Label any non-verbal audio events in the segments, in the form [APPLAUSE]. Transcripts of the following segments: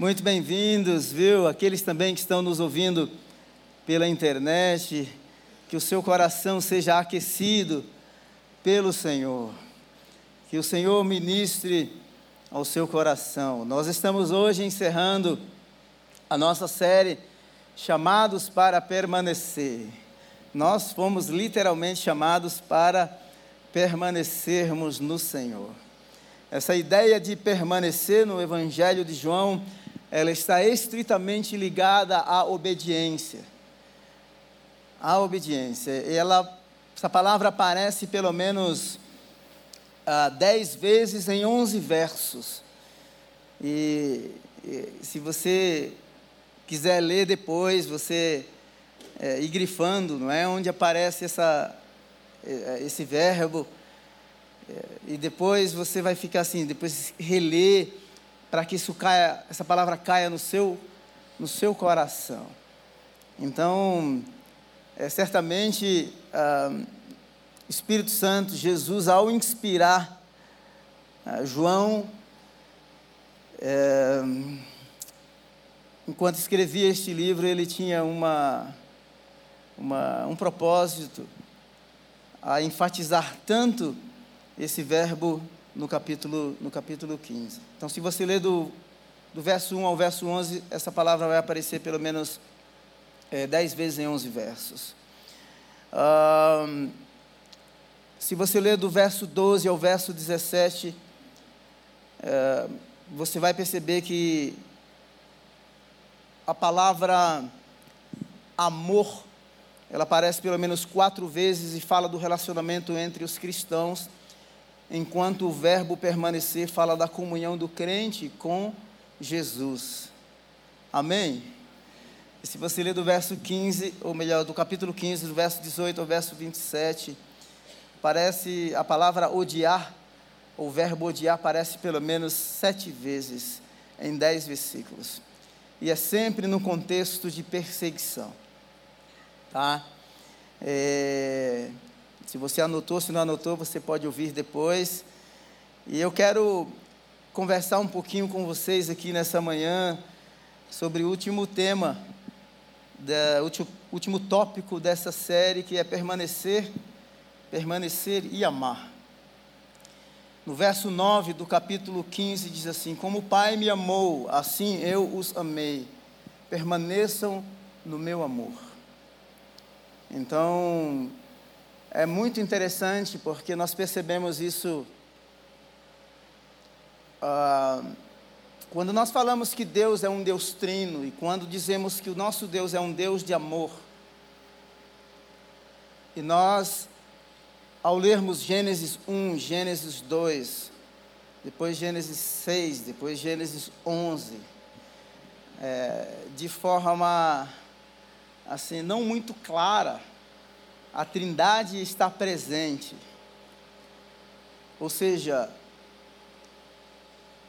Muito bem-vindos, viu? Aqueles também que estão nos ouvindo pela internet, que o seu coração seja aquecido pelo Senhor. Que o Senhor ministre ao seu coração. Nós estamos hoje encerrando a nossa série Chamados para Permanecer. Nós fomos literalmente chamados para permanecermos no Senhor. Essa ideia de permanecer no Evangelho de João ela está estritamente ligada à obediência. À obediência. Ela, essa palavra aparece pelo menos ah, dez vezes em onze versos. E, e, se você quiser ler depois, você é, ir grifando, não é? Onde aparece essa, é, esse verbo. É, e depois você vai ficar assim, depois reler para que isso caia, essa palavra caia no seu, no seu coração. Então, é, certamente, ah, Espírito Santo, Jesus, ao inspirar ah, João, é, enquanto escrevia este livro, ele tinha uma, uma, um propósito a enfatizar tanto esse verbo no capítulo, no capítulo 15. Então, se você ler do, do verso 1 ao verso 11, essa palavra vai aparecer pelo menos é, 10 vezes em 11 versos. se você ler do verso 12 ao verso 17, é, você vai perceber que a palavra amor, ela aparece pelo menos quatro vezes e fala do relacionamento entre os cristãos enquanto o verbo permanecer fala da comunhão do crente com Jesus. Amém? E se você ler do verso 15, ou melhor, do capítulo 15, do verso 18 ao verso 27, parece a palavra odiar, o verbo odiar aparece pelo menos sete vezes em dez versículos. E é sempre no contexto de perseguição. Tá? É, se você anotou, se não anotou, você pode ouvir depois. E eu quero conversar um pouquinho com vocês aqui nessa manhã sobre o último tema, o último, último tópico dessa série, que é permanecer, permanecer e amar. No verso 9 do capítulo 15 diz assim: Como o Pai me amou, assim eu os amei. Permaneçam no meu amor. Então, é muito interessante porque nós percebemos isso ah, quando nós falamos que Deus é um Deus trino e quando dizemos que o nosso Deus é um Deus de amor. E nós, ao lermos Gênesis 1, Gênesis 2, depois Gênesis 6, depois Gênesis 11, é, de forma assim não muito clara, a Trindade está presente. Ou seja,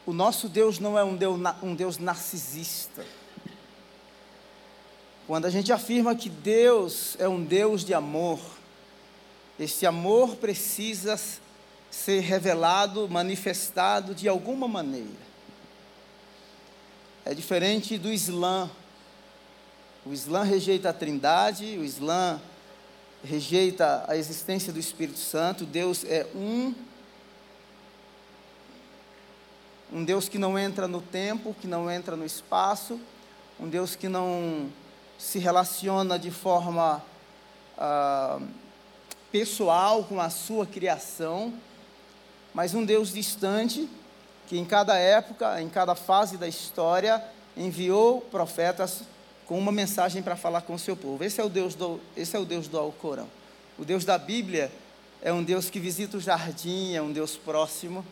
o nosso Deus não é um Deus, um Deus narcisista. Quando a gente afirma que Deus é um Deus de amor, esse amor precisa ser revelado, manifestado de alguma maneira. É diferente do Islã. O Islã rejeita a Trindade, o Islã rejeita a existência do Espírito Santo. Deus é um. Um Deus que não entra no tempo, que não entra no espaço, um Deus que não se relaciona de forma ah, pessoal com a sua criação, mas um Deus distante que em cada época, em cada fase da história, enviou profetas com uma mensagem para falar com o seu povo. Esse é o Deus do, esse é o Deus do Alcorão. O Deus da Bíblia é um Deus que visita o jardim, é um Deus próximo.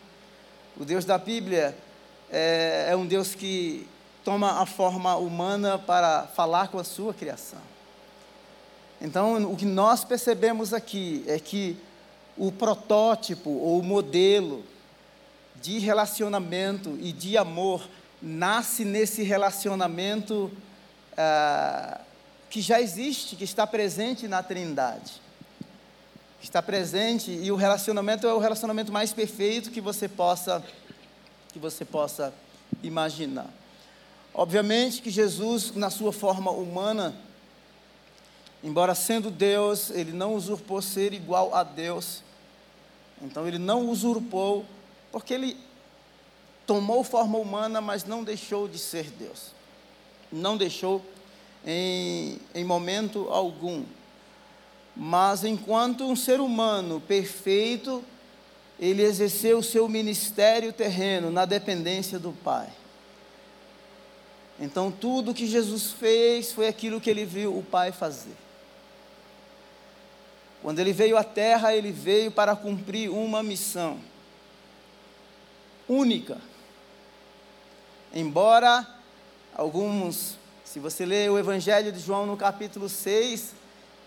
O Deus da Bíblia é, é um Deus que toma a forma humana para falar com a sua criação. Então, o que nós percebemos aqui é que o protótipo ou o modelo de relacionamento e de amor nasce nesse relacionamento ah, que já existe, que está presente na Trindade. Está presente e o relacionamento é o relacionamento mais perfeito que você possa que você possa imaginar. Obviamente que Jesus, na sua forma humana, embora sendo Deus, ele não usurpou ser igual a Deus. Então ele não usurpou, porque ele tomou forma humana, mas não deixou de ser Deus. Não deixou em, em momento algum. Mas enquanto um ser humano perfeito, ele exerceu o seu ministério terreno na dependência do Pai. Então, tudo que Jesus fez foi aquilo que ele viu o Pai fazer. Quando ele veio à terra, ele veio para cumprir uma missão única. Embora alguns, se você ler o Evangelho de João no capítulo 6,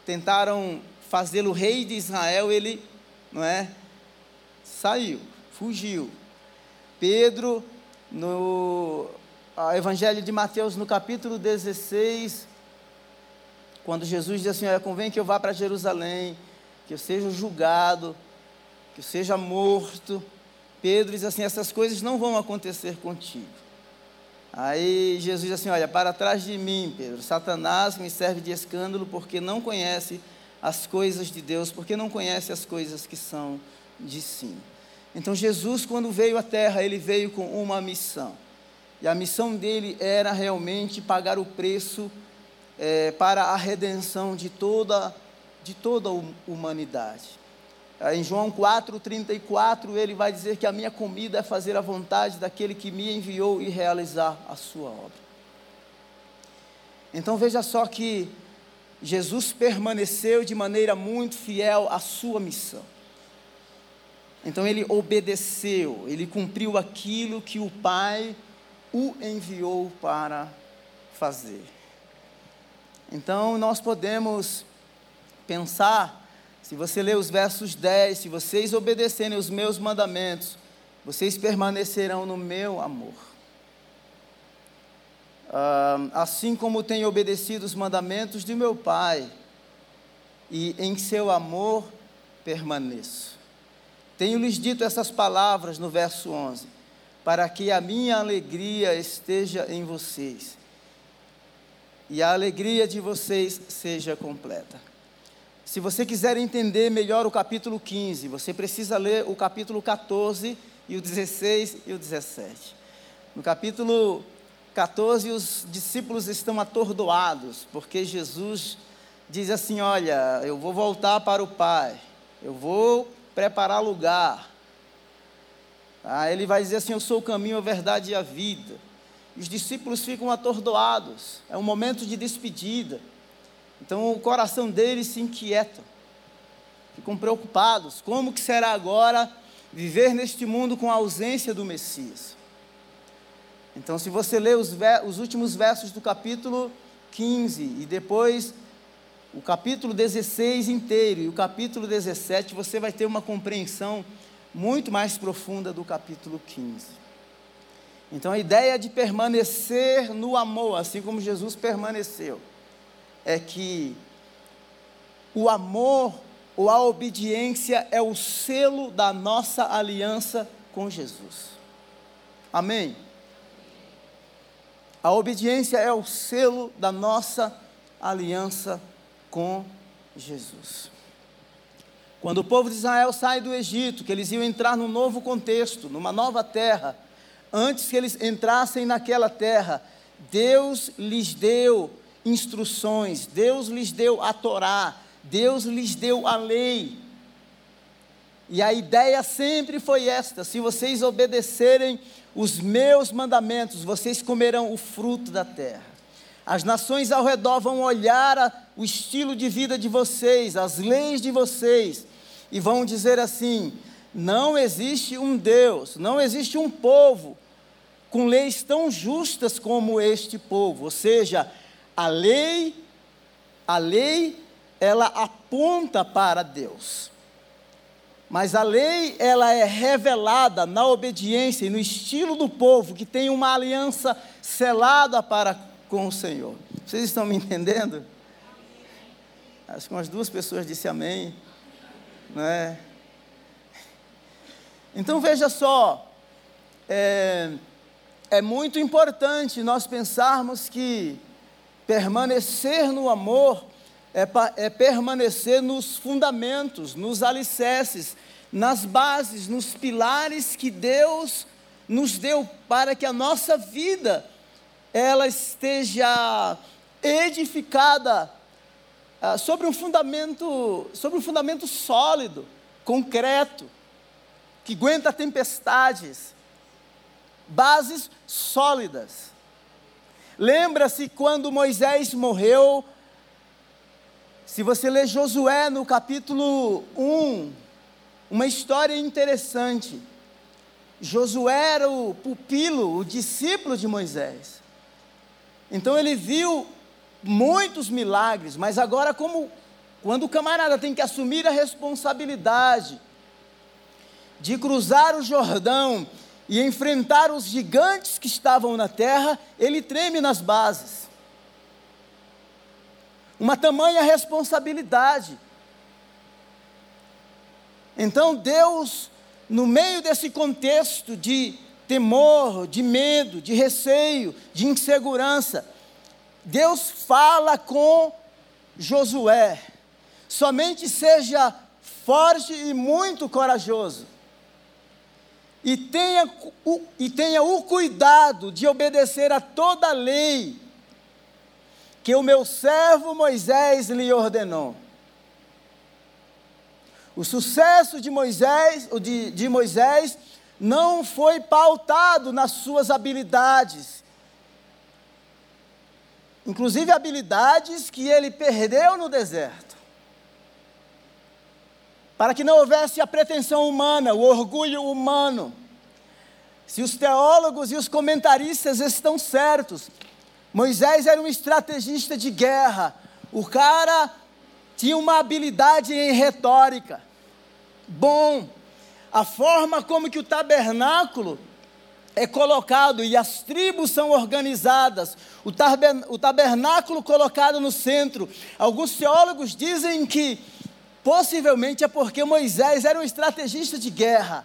tentaram fazê-lo rei de Israel, ele, não é? Saiu, fugiu. Pedro, no Evangelho de Mateus, no capítulo 16, quando Jesus diz assim: Olha, convém que eu vá para Jerusalém, que eu seja julgado, que eu seja morto. Pedro diz assim: Essas coisas não vão acontecer contigo. Aí Jesus diz assim: Olha, para trás de mim, Pedro, Satanás me serve de escândalo porque não conhece as coisas de Deus, porque não conhece as coisas que são de cima. Então Jesus, quando veio à terra, ele veio com uma missão. E a missão dele era realmente pagar o preço é, para a redenção de toda, de toda a humanidade. Em João 4,34, ele vai dizer que a minha comida é fazer a vontade daquele que me enviou e realizar a sua obra. Então veja só que Jesus permaneceu de maneira muito fiel à sua missão. Então ele obedeceu, ele cumpriu aquilo que o Pai o enviou para fazer. Então nós podemos pensar se você ler os versos 10, se vocês obedecerem os meus mandamentos, vocês permanecerão no meu amor. Uh, assim como tenho obedecido os mandamentos de meu Pai, e em seu amor permaneço. Tenho-lhes dito essas palavras no verso 11, para que a minha alegria esteja em vocês, e a alegria de vocês seja completa. Se você quiser entender melhor o capítulo 15, você precisa ler o capítulo 14 e o 16 e o 17. No capítulo 14, os discípulos estão atordoados, porque Jesus diz assim: Olha, eu vou voltar para o Pai, eu vou preparar lugar. Ah, ele vai dizer assim: Eu sou o caminho, a verdade e a vida. Os discípulos ficam atordoados, é um momento de despedida. Então o coração deles se inquieta, ficam preocupados. Como que será agora viver neste mundo com a ausência do Messias? Então, se você ler os, os últimos versos do capítulo 15 e depois o capítulo 16 inteiro e o capítulo 17, você vai ter uma compreensão muito mais profunda do capítulo 15. Então, a ideia de permanecer no amor, assim como Jesus permaneceu é que o amor ou a obediência é o selo da nossa aliança com Jesus. Amém? A obediência é o selo da nossa aliança com Jesus. Quando o povo de Israel sai do Egito, que eles iam entrar num novo contexto, numa nova terra, antes que eles entrassem naquela terra, Deus lhes deu instruções, Deus lhes deu a Torá, Deus lhes deu a lei. E a ideia sempre foi esta: se vocês obedecerem os meus mandamentos, vocês comerão o fruto da terra. As nações ao redor vão olhar a, o estilo de vida de vocês, as leis de vocês, e vão dizer assim: não existe um Deus, não existe um povo com leis tão justas como este povo. Ou seja, a lei, a lei, ela aponta para Deus. Mas a lei, ela é revelada na obediência e no estilo do povo que tem uma aliança selada para com o Senhor. Vocês estão me entendendo? Acho que umas duas pessoas disse amém. Né? Então veja só, é, é muito importante nós pensarmos que permanecer no amor é, é permanecer nos fundamentos, nos alicerces, nas bases, nos pilares que Deus nos deu para que a nossa vida ela esteja edificada ah, sobre um fundamento, sobre um fundamento sólido, concreto, que aguenta tempestades, bases sólidas. Lembra-se quando Moisés morreu? Se você ler Josué no capítulo 1, uma história interessante. Josué era o pupilo, o discípulo de Moisés. Então ele viu muitos milagres, mas agora como quando o camarada tem que assumir a responsabilidade de cruzar o Jordão e enfrentar os gigantes que estavam na terra, ele treme nas bases. Uma tamanha responsabilidade. Então Deus, no meio desse contexto de temor, de medo, de receio, de insegurança, Deus fala com Josué: somente seja forte e muito corajoso, e tenha, o, e tenha o cuidado de obedecer a toda a lei que o meu servo Moisés lhe ordenou. O sucesso de Moisés, de, de Moisés não foi pautado nas suas habilidades, inclusive habilidades que ele perdeu no deserto. Para que não houvesse a pretensão humana, o orgulho humano. Se os teólogos e os comentaristas estão certos, Moisés era um estrategista de guerra. O cara tinha uma habilidade em retórica. Bom, a forma como que o tabernáculo é colocado e as tribos são organizadas, o, tabernáculo colocado no centro. Alguns teólogos dizem que possivelmente é porque Moisés era um estrategista de guerra.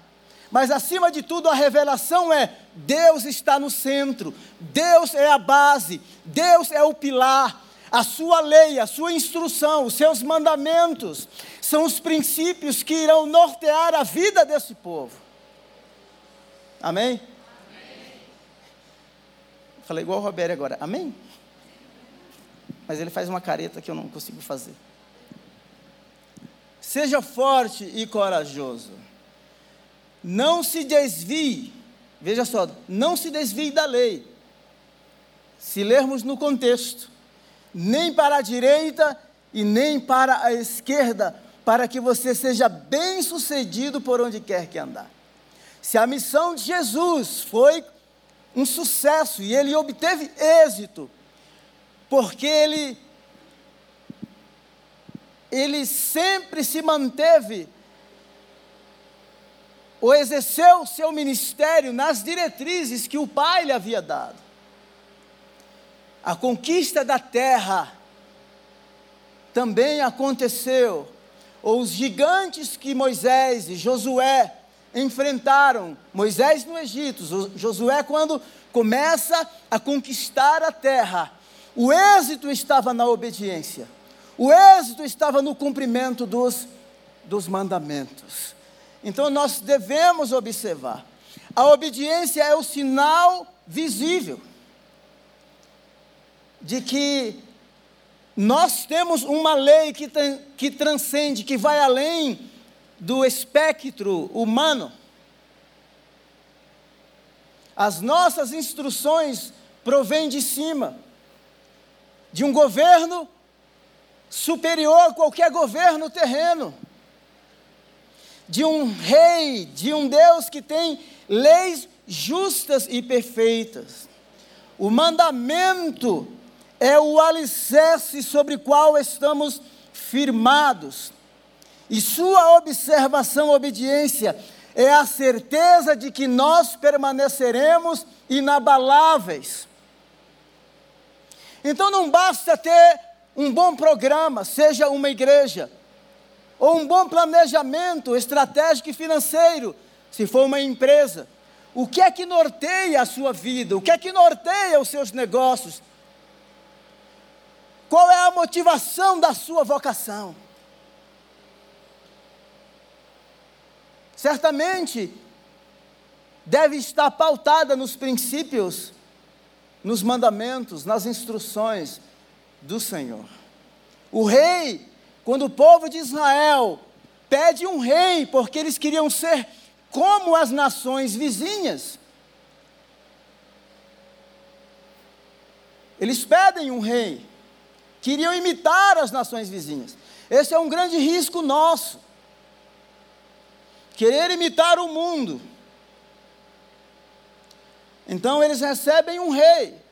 Mas acima de tudo, a revelação é: Deus está no centro, Deus é a base, Deus é o pilar. A sua lei, a sua instrução, os seus mandamentos são os princípios que irão nortear a vida desse povo. Amém? Falei igual o Roberto agora, amém? Mas ele faz uma careta que eu não consigo fazer. Seja forte e corajoso. Não se desvie, veja só, não se desvie da lei. Se lermos no contexto, nem para a direita e nem para a esquerda, para que você seja bem sucedido por onde quer que andar. Se a missão de Jesus foi um sucesso e ele obteve êxito, porque ele, ele sempre se manteve, ou exerceu seu ministério nas diretrizes que o Pai lhe havia dado. A conquista da terra também aconteceu, ou os gigantes que Moisés e Josué enfrentaram. Moisés no Egito, Josué, quando começa a conquistar a terra, o êxito estava na obediência, o êxito estava no cumprimento dos, dos mandamentos. Então nós devemos observar: a obediência é o sinal visível de que nós temos uma lei que, que transcende, que vai além do espectro humano. As nossas instruções provêm de cima, de um governo superior a qualquer governo terreno, de um rei, de um Deus que tem leis justas e perfeitas. O mandamento é o alicerce sobre o qual estamos firmados. E sua observação, obediência, é a certeza de que nós permaneceremos inabaláveis. Então não basta ter um bom programa, seja uma igreja, ou um bom planejamento estratégico e financeiro, se for uma empresa. o que é que norteia a sua vida? O que é que norteia os seus negócios? Qual é a motivação da sua vocação? Certamente deve estar pautada nos princípios, nos mandamentos, nas instruções do Senhor. O rei, quando o povo de Israel pede um rei, porque eles queriam ser como as nações vizinhas, eles pedem um rei, queriam imitar as nações vizinhas. Esse é um grande risco nosso. Querer imitar o mundo. Então eles recebem um rei.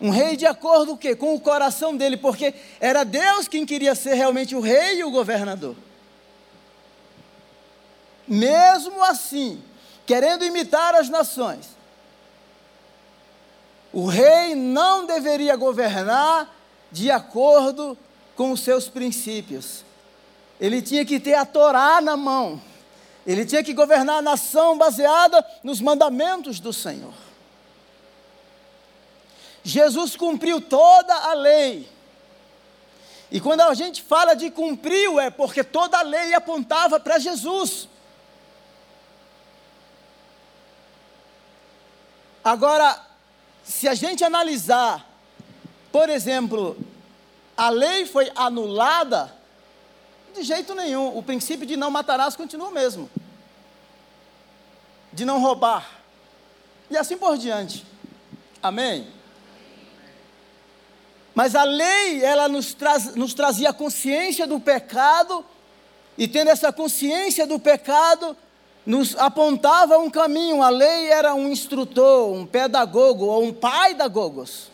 Um rei de acordo com, com o coração dele, porque era Deus quem queria ser realmente o rei e o governador. Mesmo assim, querendo imitar as nações, o rei não deveria governar de acordo com os seus princípios. Ele tinha que ter a Torá na mão. Ele tinha que governar a nação baseada nos mandamentos do Senhor. Jesus cumpriu toda a lei. E quando a gente fala de cumpriu, é porque toda a lei apontava para Jesus. Agora, se a gente analisar, por exemplo, a lei foi anulada, de jeito nenhum, o princípio de não matarás continua o mesmo, de não roubar, e assim por diante. Amém? Mas a lei, ela nos, traz, nos trazia consciência do pecado, e tendo essa consciência do pecado, nos apontava um caminho. A lei era um instrutor, um pedagogo ou um pai da Gogos,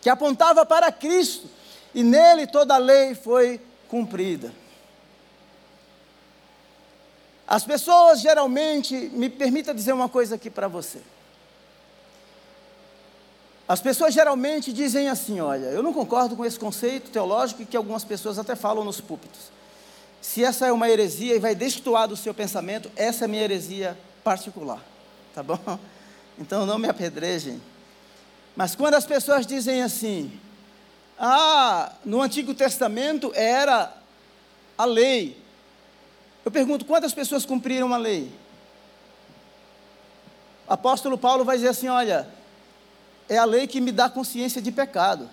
que apontava para Cristo, e nele toda a lei foi cumprida. As pessoas geralmente, me permita dizer uma coisa aqui para você. As pessoas geralmente dizem assim: olha, eu não concordo com esse conceito teológico que algumas pessoas até falam nos púlpitos. Se essa é uma heresia e vai destoar do seu pensamento, essa é minha heresia particular. Tá bom? [LAUGHS] Então não me apedrejem. Mas quando as pessoas dizem assim: ah, no Antigo Testamento era a lei. Eu pergunto: quantas pessoas cumpriram a lei? O apóstolo Paulo vai dizer assim: olha é a lei que me dá consciência de pecado.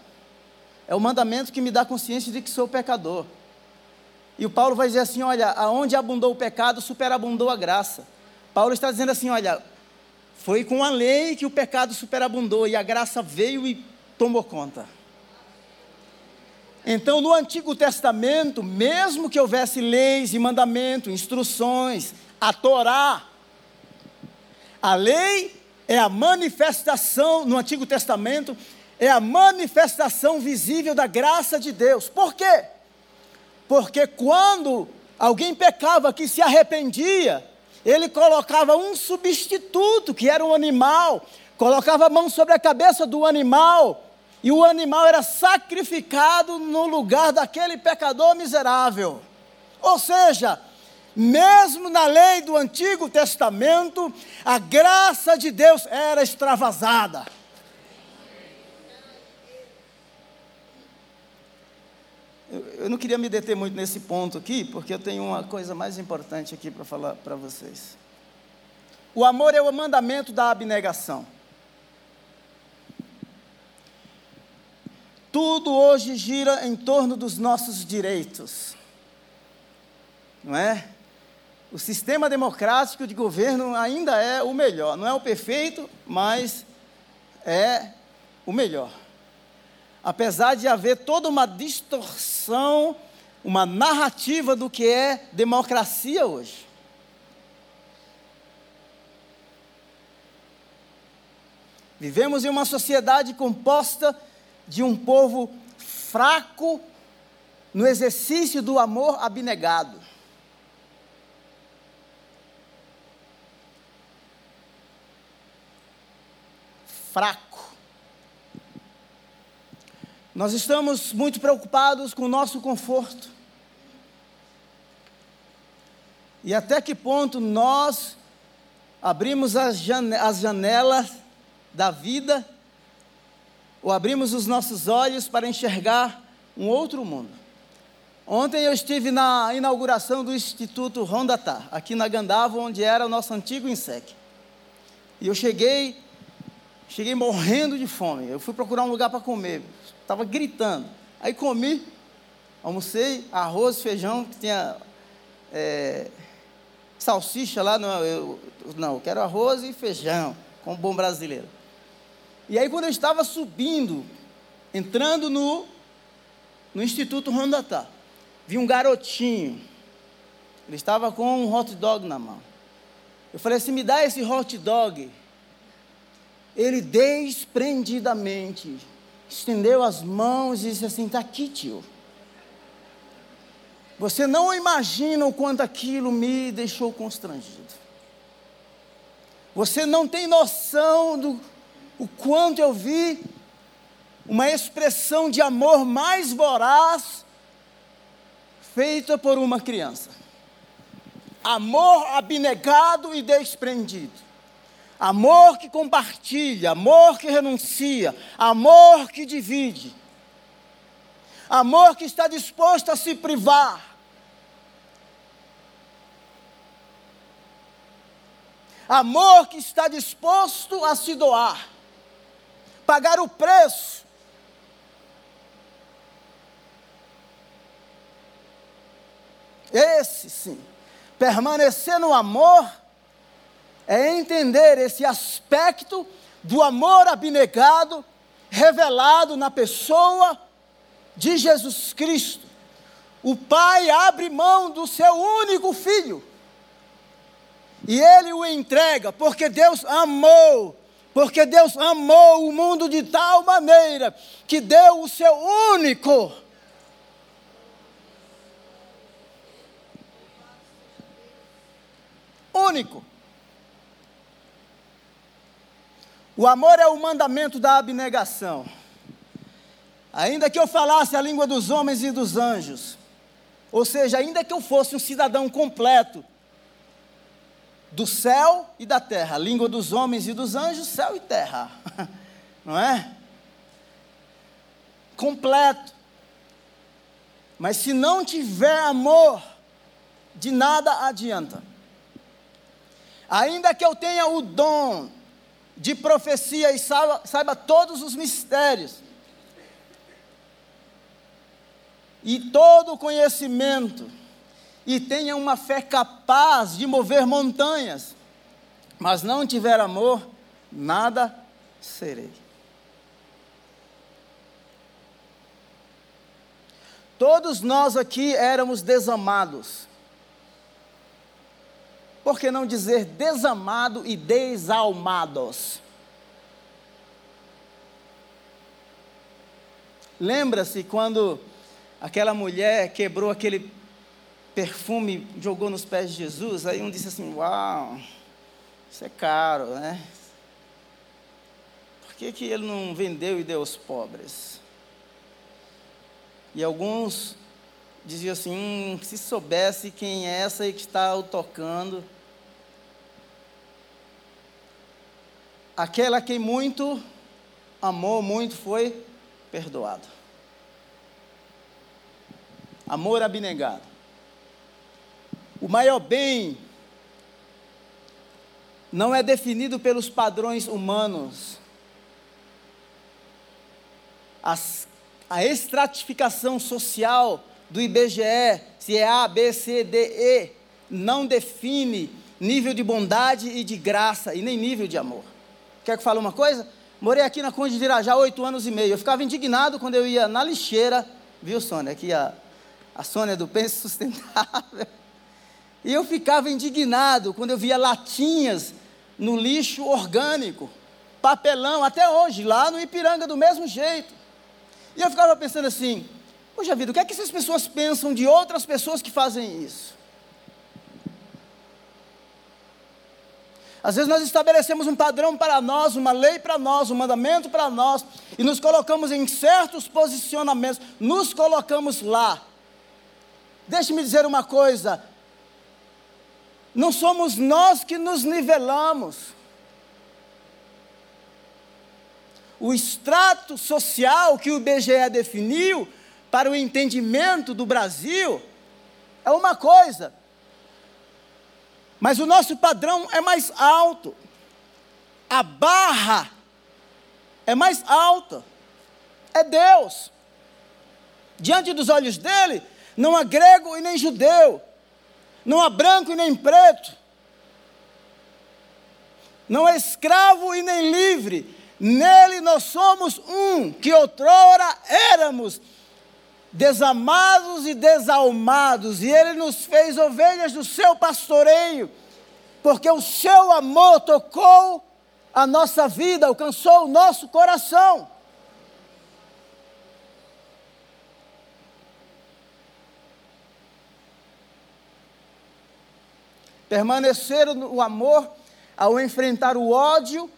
É o mandamento que me dá consciência de que sou pecador. E o Paulo vai dizer assim: olha, aonde abundou o pecado, superabundou a graça. Paulo está dizendo assim: olha, foi com a lei que o pecado superabundou e a graça veio e tomou conta. Então, no Antigo Testamento, mesmo que houvesse leis e mandamentos, instruções, a Torá, a lei é a manifestação, no Antigo Testamento, é a manifestação visível da graça de Deus. Por quê? Porque quando alguém pecava que se arrependia, ele colocava um substituto, que era um animal, colocava a mão sobre a cabeça do animal, e o animal era sacrificado no lugar daquele pecador miserável. Ou seja, mesmo na lei do Antigo Testamento, a graça de Deus era extravasada. Eu, não queria me deter muito nesse ponto aqui, porque eu tenho uma coisa mais importante aqui para falar para vocês. O amor é o mandamento da abnegação. Tudo hoje gira em torno dos nossos direitos, não é? O sistema democrático de governo ainda é o melhor. Não é o perfeito, mas é o melhor. Apesar de haver toda uma distorção, uma narrativa do que é democracia hoje. Vivemos em uma sociedade composta de um povo fraco no exercício do amor abnegado. Fraco. Nós estamos muito preocupados com o nosso conforto. E até que ponto nós abrimos as janelas da vida ou abrimos os nossos olhos para enxergar um outro mundo. Ontem eu estive na inauguração do Instituto Rondatá, aqui na Gandava, onde era o nosso antigo INSEC. E eu cheguei, cheguei morrendo de fome. Eu fui procurar um lugar para comer, estava gritando. Aí comi, almocei arroz, feijão, que tinha é, salsicha lá. Não eu, não, eu quero arroz e feijão, como bom brasileiro. E aí, quando eu estava subindo, entrando no, no Instituto Rondatá, vi um garotinho. Ele estava com um hot dog na mão. Eu falei assim: me dá esse hot dog. Ele desprendidamente estendeu as mãos e disse assim: está aqui, tio. Você não imagina o quanto aquilo me deixou constrangido. Você não tem noção do o quanto eu vi uma expressão de amor mais voraz feita por uma criança. Amor abnegado e desprendido. Amor que compartilha, amor que renuncia, amor que divide. Amor que está disposto a se privar. Amor que está disposto a se doar pagar o preço. Esse sim, permanecer no amor é entender esse aspecto do amor abnegado revelado na pessoa de Jesus Cristo. O Pai abre mão do seu único filho e ele o entrega, porque Deus amou porque Deus amou o mundo de tal maneira que deu o seu único. Único. O amor é o mandamento da abnegação. Ainda que eu falasse a língua dos homens e dos anjos, ou seja, ainda que eu fosse um cidadão completo, do céu e da terra, língua dos homens e dos anjos, céu e terra, [LAUGHS] não é? Completo. Mas se não tiver amor, de nada adianta. Ainda que eu tenha o dom de profecia e saiba, saiba todos os mistérios, e todo o conhecimento, e tenha uma fé capaz de mover montanhas, mas não tiver amor, nada serei. Todos nós aqui éramos desamados. Por que não dizer desamado e desalmados? Lembra-se quando aquela mulher quebrou aquele perfume jogou nos pés de Jesus, aí um disse assim: Uau, isso é caro, né? Por que, que ele não vendeu e deu aos pobres? E alguns diziam assim: hum, se soubesse quem é essa que está o tocando. Aquela que muito amou, muito foi perdoado. Amor abnegado. O maior bem não é definido pelos padrões humanos. As, a estratificação social do IBGE, se é A, B, C, D, E, não define nível de bondade e de graça, e nem nível de amor. Quer que eu fale uma coisa? Morei aqui na Conde de Irajá oito anos e meio. Eu ficava indignado quando eu ia na lixeira, viu, Sônia? Aqui a, a Sônia do Pense Sustentável. E eu ficava indignado quando eu via latinhas no lixo orgânico, papelão, até hoje, lá no Ipiranga, do mesmo jeito. E eu ficava pensando assim: poxa vida, o que é que essas pessoas pensam de outras pessoas que fazem isso? Às vezes nós estabelecemos um padrão para nós, uma lei para nós, um mandamento para nós, e nos colocamos em certos posicionamentos, nos colocamos lá. Deixe-me dizer uma coisa: não somos nós que nos nivelamos. O extrato social que o IBGE definiu para o entendimento do Brasil é uma coisa, mas o nosso padrão é mais alto, a barra é mais alta, é Deus. Diante dos olhos dele, não há grego e nem judeu, não há branco e nem preto, não há escravo e nem livre, nele nós somos um, que outrora éramos desamados e desalmados, e ele nos fez ovelhas do seu pastoreio, porque o seu amor tocou a nossa vida, alcançou o nosso coração. Permanecer no amor ao enfrentar o ódio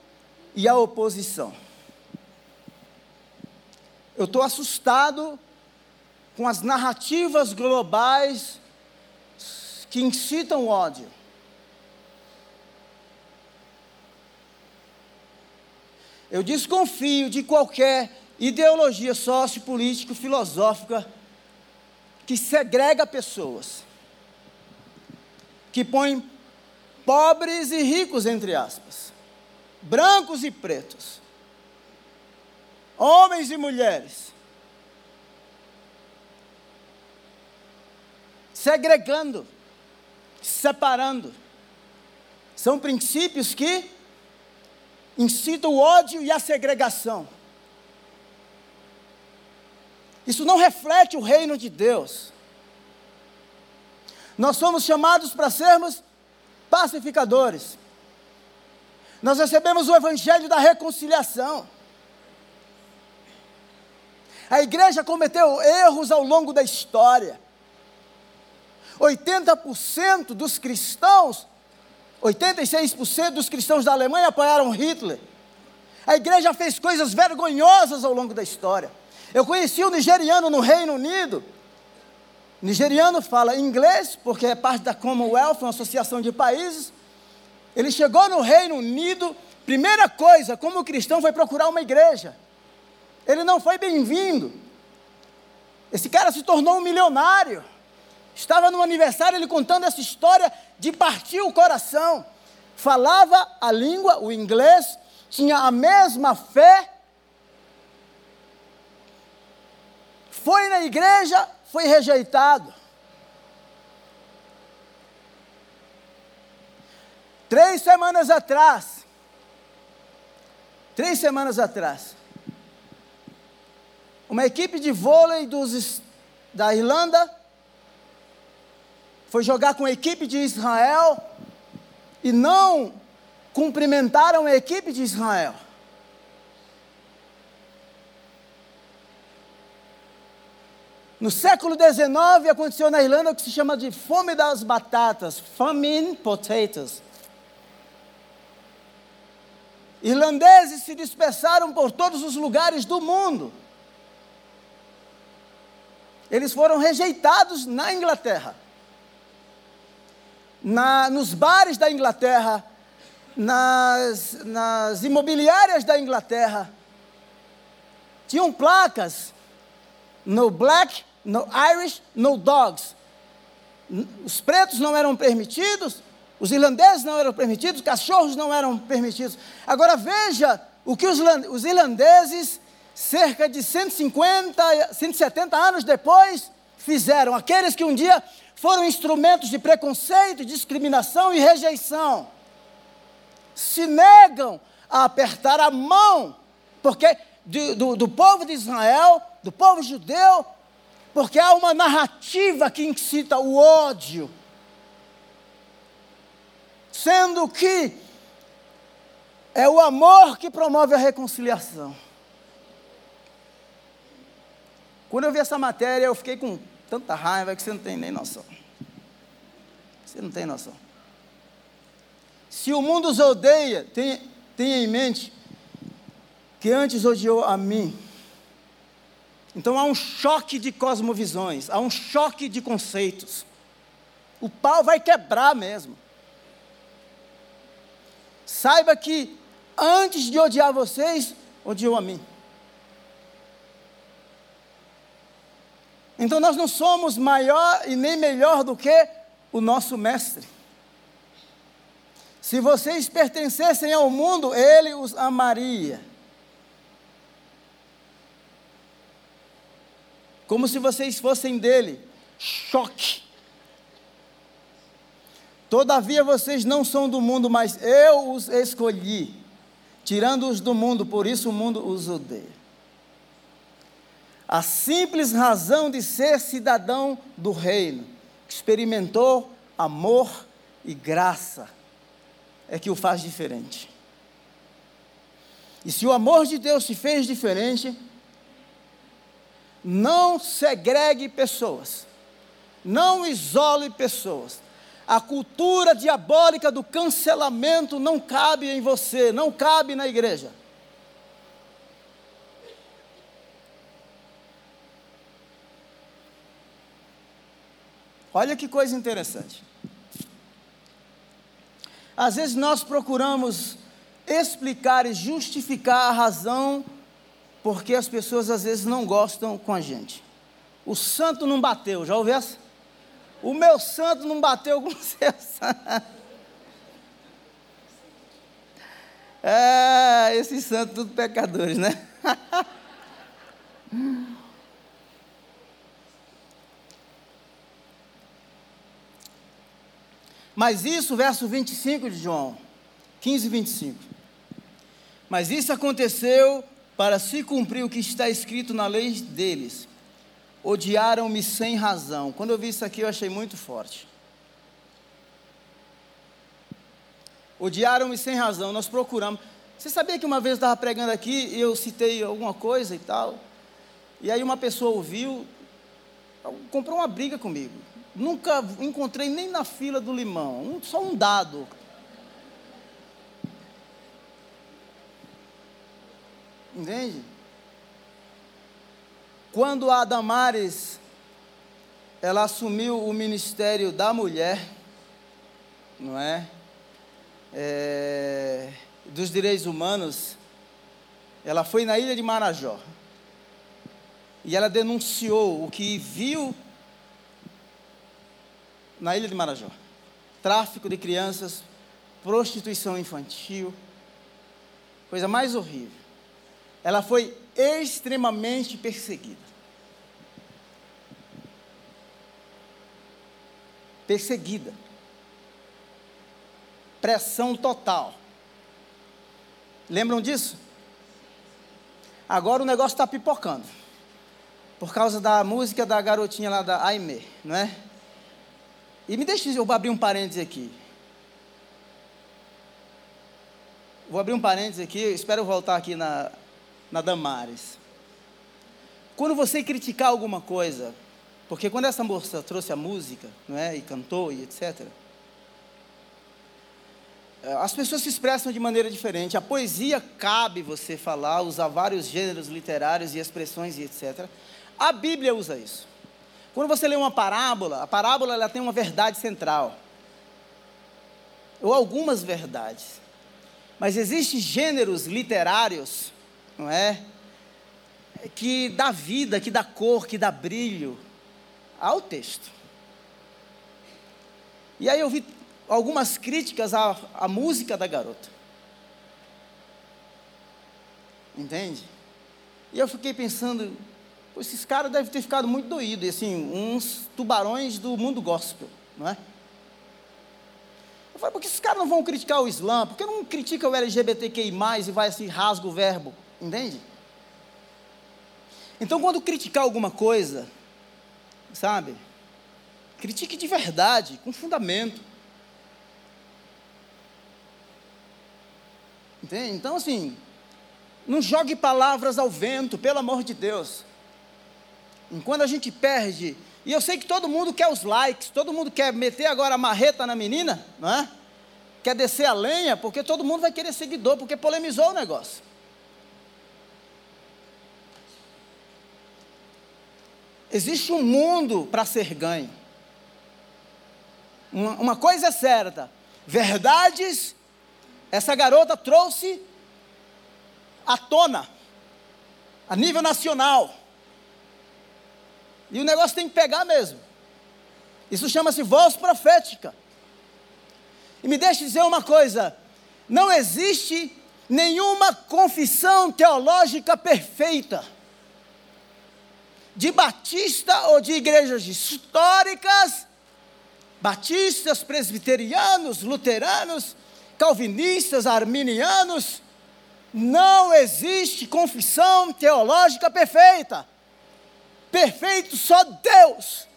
e a oposição. Eu estou assustado com as narrativas globais que incitam ódio. Eu desconfio de qualquer ideologia sociopolítico-filosófica que segrega pessoas que põe pobres e ricos, entre aspas, brancos e pretos, homens e mulheres, segregando, separando. São princípios que incitam o ódio e a segregação. Isso não reflete o reino de Deus. Nós somos chamados para sermos pacificadores. Nós recebemos o evangelho da reconciliação. A igreja cometeu erros ao longo da história. 80% dos cristãos, 86% dos cristãos da Alemanha apoiaram Hitler. A igreja fez coisas vergonhosas ao longo da história. Eu conheci um nigeriano no Reino Unido nigeriano fala inglês, porque é parte da Commonwealth, uma associação de países. Ele chegou no Reino Unido, primeira coisa, como cristão, foi procurar uma igreja. Ele não foi bem-vindo. Esse cara se tornou um milionário. Estava no aniversário, ele contando essa história de partir o coração. Falava a língua, o inglês, tinha a mesma fé. Foi na igreja, foi rejeitado. Três semanas atrás, três semanas atrás, uma equipe de vôlei dos, da Irlanda foi jogar com a equipe de Israel e não cumprimentaram a equipe de Israel. No século XIX aconteceu na Irlanda o que se chama de fome das batatas, famine potatoes. Irlandeses se dispersaram por todos os lugares do mundo. Eles foram rejeitados na Inglaterra. Na, nos bares da Inglaterra, nas, nas imobiliárias da Inglaterra, tinham placas no black no Irish, no dogs. Os pretos não eram permitidos, os irlandeses não eram permitidos, os cachorros não eram permitidos. Agora veja o que os, os irlandeses, cerca de 150, 170 anos depois, fizeram. Aqueles que um dia foram instrumentos de preconceito, discriminação e rejeição. Se negam a apertar a mão, porque do, do, do povo de Israel, do povo judeu, porque há uma narrativa que incita o ódio. Sendo que é o amor que promove a reconciliação. Quando eu vi essa matéria, eu fiquei com tanta raiva que você não tem nem noção. Você não tem noção. Se o mundo os odeia, tenha, tenha em mente que antes odiou a mim. Então há um choque de cosmovisões, há um choque de conceitos. O pau vai quebrar mesmo. saiba que antes de odiar vocês, odiou a mim. Então nós não somos maior e nem melhor do que o nosso mestre. Se vocês pertencessem ao mundo, ele os amaria. Como se vocês fossem dele. Choque. Todavia vocês não são do mundo, mas eu os escolhi, tirando-os do mundo, por isso o mundo os odeia. A simples razão de ser cidadão do reino, que experimentou amor e graça, é que o faz diferente. E se o amor de Deus te fez diferente, não segregue pessoas, não isole pessoas. A cultura diabólica do cancelamento não cabe em você, não cabe na igreja. Olha que coisa interessante. Às vezes nós procuramos explicar e justificar a razão porque as pessoas às vezes não gostam com a gente. O santo não bateu, já ouviu essa? O meu santo não bateu com o seu santo. É, esses santos tudo pecadores, né? [LAUGHS] Mas isso, verso 25 de João, 15 e 25. Mas isso aconteceu para se cumprir o que está escrito na lei deles. Odiaram-me sem razão. Quando eu vi isso aqui, eu achei muito forte. Odiaram-me sem razão. Nós procuramos. Você sabia que uma vez eu estava pregando aqui e eu citei alguma coisa e tal? E aí uma pessoa ouviu, comprou uma briga comigo. Nunca encontrei nem na fila do limão, um, só um dado. Entende? Quando a Damares ela assumiu o ministério da mulher, não é? é? Dos direitos humanos, ela foi na ilha de Marajó e ela denunciou o que viu na ilha de Marajó: tráfico de crianças, prostituição infantil, coisa mais horrível. Ela foi extremamente perseguida. Perseguida. Pressão total. Lembram disso? Agora o negócio está pipocando. Por causa da música da garotinha lá da Aime, não é? E me deixe eu abrir um parênteses aqui. Vou abrir um parênteses aqui, espero voltar aqui na, na Damares. Quando você criticar alguma coisa, porque quando essa moça trouxe a música, não é, e cantou e etc. Eh, as pessoas se expressam de maneira diferente. A poesia cabe você falar, usar vários gêneros literários e expressões e etc. A Bíblia usa isso. Quando você lê uma parábola, a parábola ela tem uma verdade central. Ou algumas verdades. Mas existem gêneros literários, não é? Que dá vida, que dá cor, que dá brilho ao texto. E aí eu vi algumas críticas à, à música da garota. Entende? E eu fiquei pensando, esses caras devem ter ficado muito doídos, assim, uns tubarões do mundo gospel, não é? Eu falei, por que esses caras não vão criticar o Islã? Por que não critica o LGBTQI+, e vai assim, rasga o verbo, entende? Então, quando criticar alguma coisa, sabe, critique de verdade, com fundamento. Entende? Então, assim, não jogue palavras ao vento, pelo amor de Deus. Enquanto a gente perde, e eu sei que todo mundo quer os likes, todo mundo quer meter agora a marreta na menina, não é? Quer descer a lenha, porque todo mundo vai querer seguidor, porque polemizou o negócio. Existe um mundo para ser ganho. Uma, uma coisa é certa: verdades essa garota trouxe à tona, a nível nacional. E o negócio tem que pegar mesmo. Isso chama-se voz profética. E me deixe dizer uma coisa: não existe nenhuma confissão teológica perfeita, de batista ou de igrejas históricas, batistas, presbiterianos, luteranos, calvinistas, arminianos, não existe confissão teológica perfeita. Perfeito só Deus.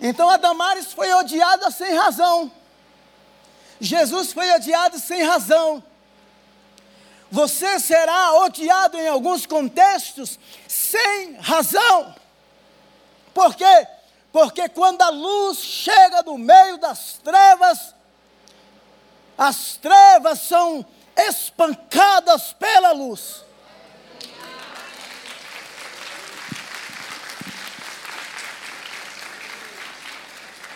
Então a Damares foi odiada sem razão. Jesus foi odiado sem razão. Você será odiado em alguns contextos sem razão. Por quê? Porque quando a luz chega no meio das trevas, as trevas são espancadas pela luz.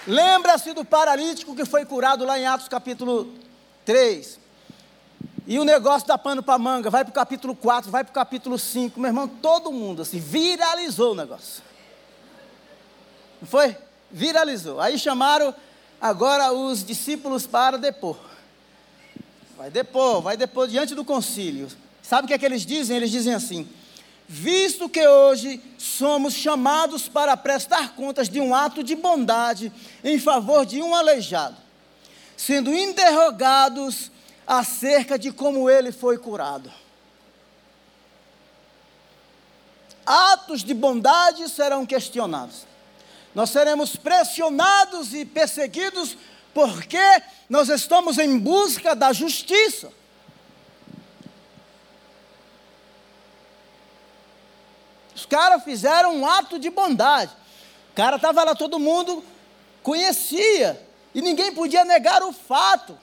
Lembra-se do paralítico que foi curado lá em Atos capítulo 3. E o negócio da pano para manga, vai para o capítulo 4, vai para o capítulo 5. Meu irmão, todo mundo assim, viralizou o negócio. Não foi? Viralizou. Aí chamaram agora os discípulos para depor. Vai depor, vai depor diante do concílio. Sabe o que é que eles dizem? Eles dizem assim: visto que hoje somos chamados para prestar contas de um ato de bondade em favor de um aleijado, sendo interrogados acerca de como ele foi curado. Atos de bondade serão questionados. Nós seremos pressionados e perseguidos porque nós estamos em busca da justiça. Os caras fizeram um ato de bondade. O cara estava lá, todo mundo conhecia. E ninguém podia negar o fato.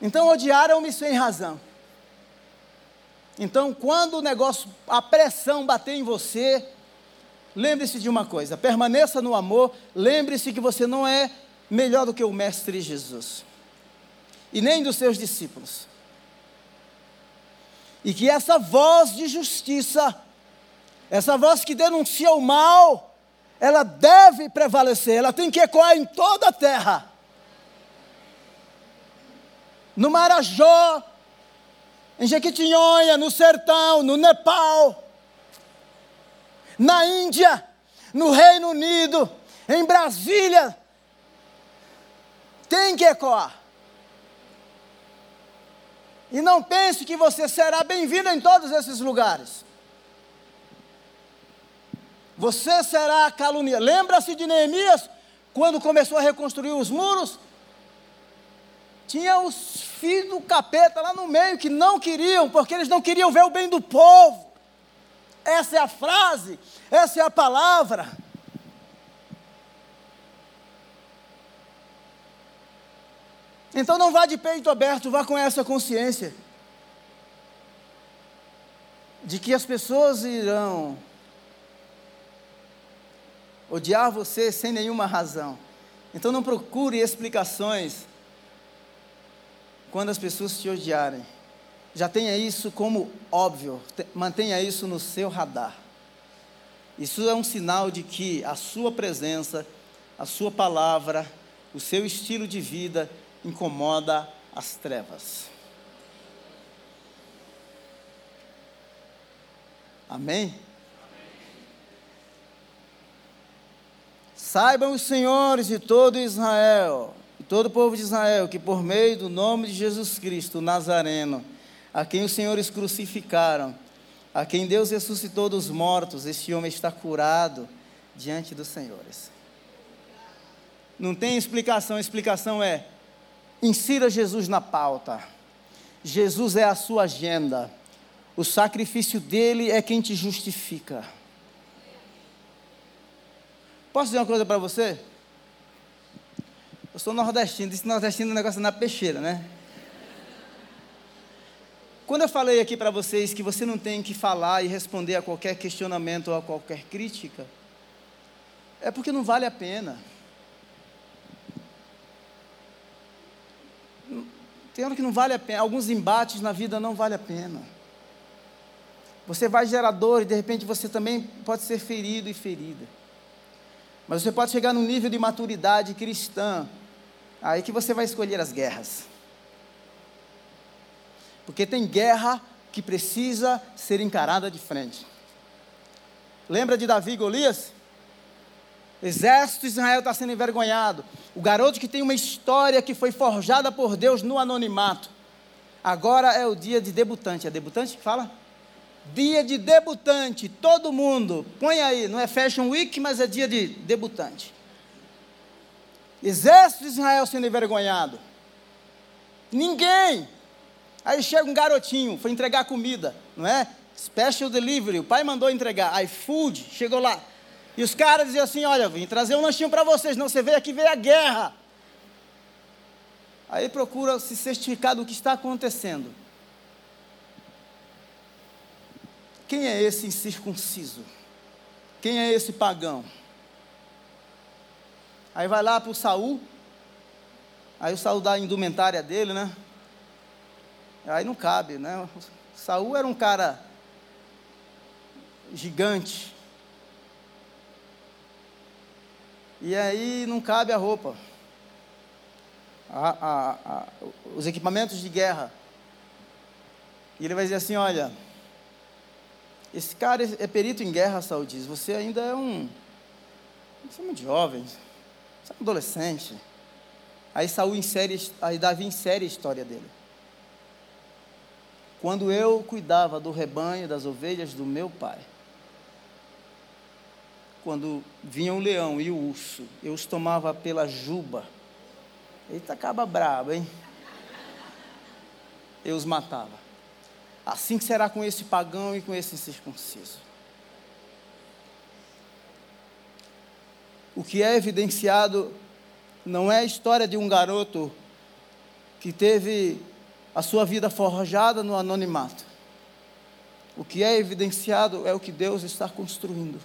Então odiaram-me sem razão. Então, quando o negócio, a pressão bater em você, lembre-se de uma coisa: permaneça no amor, lembre-se que você não é melhor do que o Mestre Jesus, e nem dos seus discípulos e que essa voz de justiça, essa voz que denuncia o mal, ela deve prevalecer, ela tem que ecoar em toda a terra. No Marajó, em Jequitinhonha, no sertão, no Nepal, na Índia, no Reino Unido, em Brasília, tem que ecoar. E não pense que você será bem-vindo em todos esses lugares. Você será caluniado. Lembra-se de Neemias, quando começou a reconstruir os muros? Tinha os filhos do capeta lá no meio que não queriam, porque eles não queriam ver o bem do povo. Essa é a frase, essa é a palavra. Então não vá de peito aberto, vá com essa consciência de que as pessoas irão odiar você sem nenhuma razão. Então não procure explicações quando as pessoas te odiarem. Já tenha isso como óbvio, mantenha isso no seu radar. Isso é um sinal de que a sua presença, a sua palavra, o seu estilo de vida incomoda as trevas. Amém? Saibam os senhores de todo Israel, e todo o povo de Israel, que por meio do nome de Jesus Cristo, Nazareno, a quem os senhores crucificaram, a quem Deus ressuscitou dos mortos, este homem está curado diante dos senhores. Não tem explicação, a explicação é: Insira Jesus na pauta. Jesus é a sua agenda. O sacrifício dele é quem te justifica. Posso dizer uma coisa para você? Eu sou nordestino, disse nordestino é um negócio na peixeira, né? Quando eu falei aqui para vocês que você não tem que falar e responder a qualquer questionamento ou a qualquer crítica, é porque não vale a pena. Tem hora que não vale a pena, alguns embates na vida não vale a pena. Você vai gerar dor e de repente você também pode ser ferido e ferida. Mas você pode chegar num nível de maturidade cristã, aí que você vai escolher as guerras. Porque tem guerra que precisa ser encarada de frente. Lembra de Davi e Golias? Exército de Israel está sendo envergonhado. O garoto que tem uma história que foi forjada por Deus no anonimato. Agora é o dia de debutante. É debutante que fala? Dia de debutante. Todo mundo. Põe aí. Não é Fashion Week, mas é dia de debutante. Exército de Israel sendo envergonhado. Ninguém. Aí chega um garotinho, foi entregar comida, não é? Special delivery, o pai mandou entregar, iFood, chegou lá. E os caras diziam assim: Olha, vim trazer um lanchinho para vocês, não, você veio aqui ver a guerra. Aí procura se certificar do que está acontecendo. Quem é esse incircunciso? Quem é esse pagão? Aí vai lá para o Saul. Aí o Saul dá a indumentária dele, né? Aí não cabe, né? Saul era um cara gigante. E aí não cabe a roupa. A, a, a, os equipamentos de guerra. E ele vai dizer assim: olha, esse cara é perito em guerra, Saul diz, você ainda é um. Você é muito jovem, você é um adolescente. Aí Saul insere, aí Davi insere a história dele. Quando eu cuidava do rebanho das ovelhas do meu pai, quando vinha o leão e o urso, eu os tomava pela juba. Eita, acaba brabo, hein? Eu os matava. Assim que será com esse pagão e com esse incircunciso. O que é evidenciado não é a história de um garoto que teve a sua vida forjada no anonimato. O que é evidenciado é o que Deus está construindo.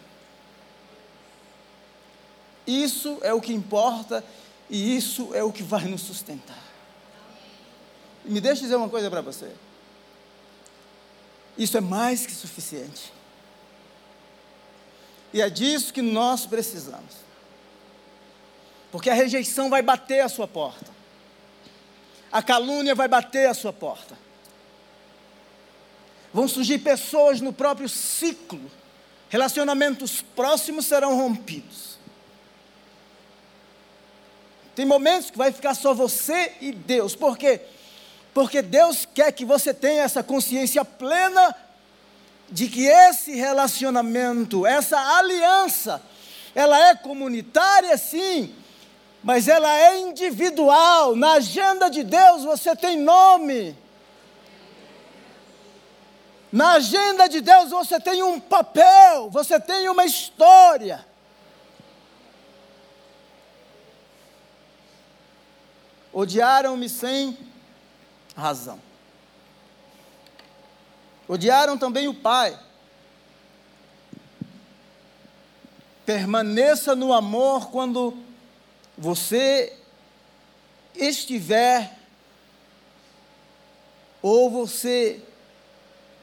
Isso é o que importa e isso é o que vai nos sustentar. Me deixe dizer uma coisa para você. Isso é mais que suficiente. E é disso que nós precisamos. Porque a rejeição vai bater a sua porta. A calúnia vai bater a sua porta. Vão surgir pessoas no próprio ciclo. Relacionamentos próximos serão rompidos. Tem momentos que vai ficar só você e Deus. Por quê? Porque Deus quer que você tenha essa consciência plena de que esse relacionamento, essa aliança, ela é comunitária sim, mas ela é individual. Na agenda de Deus você tem nome. Na agenda de Deus você tem um papel, você tem uma história. Odiaram-me sem razão. Odiaram também o Pai. Permaneça no amor quando você estiver ou você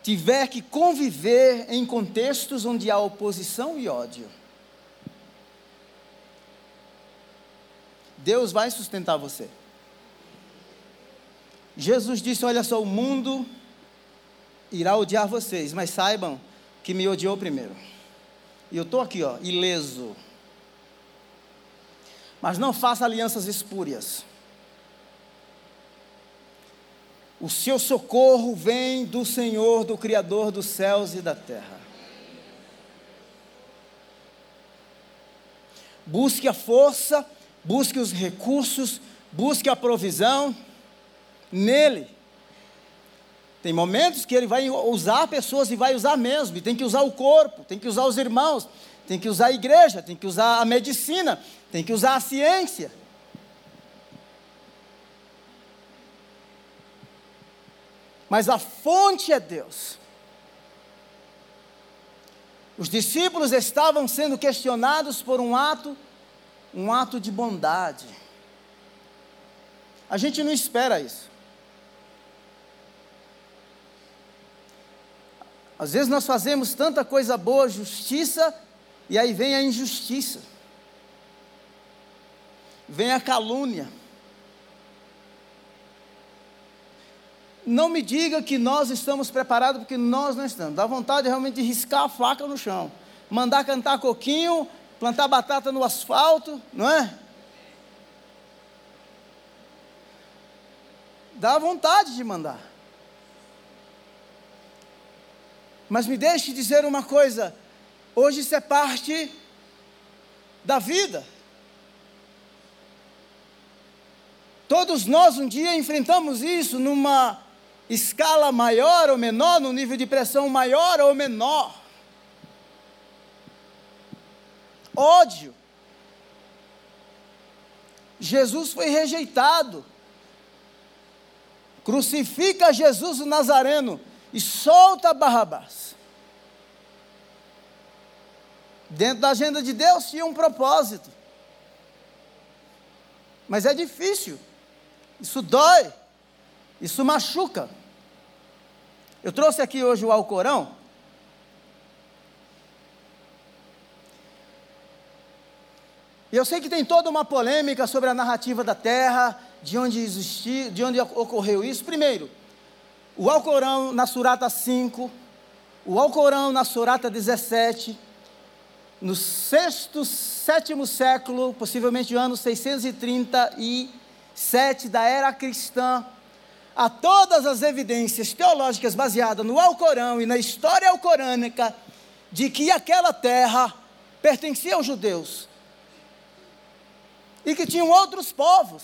tiver que conviver em contextos onde há oposição e ódio. Deus vai sustentar você. Jesus disse: Olha só, o mundo irá odiar vocês, mas saibam que me odiou primeiro. E eu estou aqui, ó, ileso. Mas não faça alianças espúrias. O seu socorro vem do Senhor, do Criador dos céus e da terra. Busque a força, busque os recursos, busque a provisão nele. Tem momentos que ele vai usar pessoas e vai usar mesmo, e tem que usar o corpo, tem que usar os irmãos, tem que usar a igreja, tem que usar a medicina, tem que usar a ciência. Mas a fonte é Deus. Os discípulos estavam sendo questionados por um ato, um ato de bondade. A gente não espera isso. Às vezes nós fazemos tanta coisa boa, justiça, e aí vem a injustiça vem a calúnia. Não me diga que nós estamos preparados, porque nós não estamos. Dá vontade realmente de riscar a faca no chão, mandar cantar coquinho, plantar batata no asfalto, não é? Dá vontade de mandar. Mas me deixe dizer uma coisa: hoje isso é parte da vida. Todos nós um dia enfrentamos isso numa escala maior ou menor, num nível de pressão maior ou menor. Ódio. Jesus foi rejeitado. Crucifica Jesus o Nazareno e solta Barrabás. Dentro da agenda de Deus tinha um propósito. Mas é difícil. Isso dói. Isso machuca. Eu trouxe aqui hoje o Alcorão. E eu sei que tem toda uma polêmica sobre a narrativa da terra, de onde existiu, de onde ocorreu isso. Primeiro, o Alcorão na Surata 5, o Alcorão na Surata 17, no sexto, sétimo século, possivelmente ano 637 da era cristã, há todas as evidências teológicas baseadas no Alcorão e na história alcorânica de que aquela terra pertencia aos judeus e que tinham outros povos.